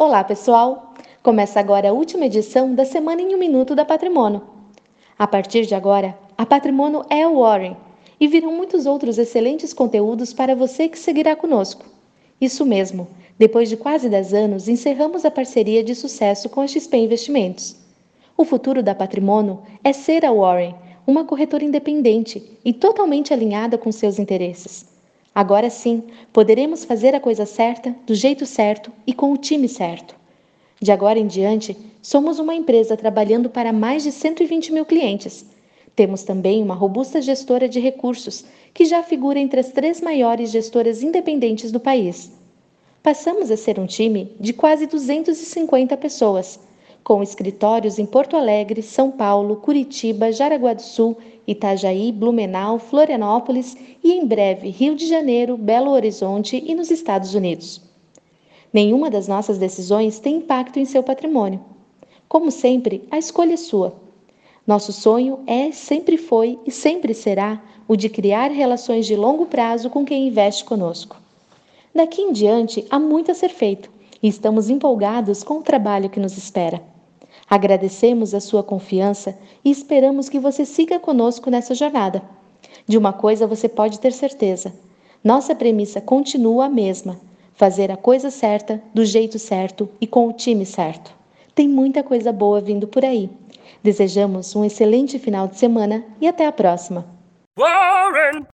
Olá, pessoal! Começa agora a última edição da Semana em um Minuto da Patrimônio. A partir de agora, a Patrimônio é o Warren e virão muitos outros excelentes conteúdos para você que seguirá conosco. Isso mesmo, depois de quase 10 anos, encerramos a parceria de sucesso com a XP Investimentos. O futuro da Patrimônio é ser a Warren, uma corretora independente e totalmente alinhada com seus interesses. Agora sim, poderemos fazer a coisa certa, do jeito certo e com o time certo. De agora em diante, somos uma empresa trabalhando para mais de 120 mil clientes. Temos também uma robusta gestora de recursos, que já figura entre as três maiores gestoras independentes do país. Passamos a ser um time de quase 250 pessoas, com escritórios em Porto Alegre, São Paulo, Curitiba, Jaraguá do Sul, Itajaí, Blumenau, Florianópolis e em breve Rio de Janeiro, Belo Horizonte e nos Estados Unidos. Nenhuma das nossas decisões tem impacto em seu patrimônio. Como sempre, a escolha é sua. Nosso sonho é, sempre foi e sempre será o de criar relações de longo prazo com quem investe conosco. Daqui em diante, há muito a ser feito e estamos empolgados com o trabalho que nos espera. Agradecemos a sua confiança e esperamos que você siga conosco nessa jornada. De uma coisa você pode ter certeza: nossa premissa continua a mesma: fazer a coisa certa, do jeito certo e com o time certo. Tem muita coisa boa vindo por aí. Desejamos um excelente final de semana e até a próxima. Warren.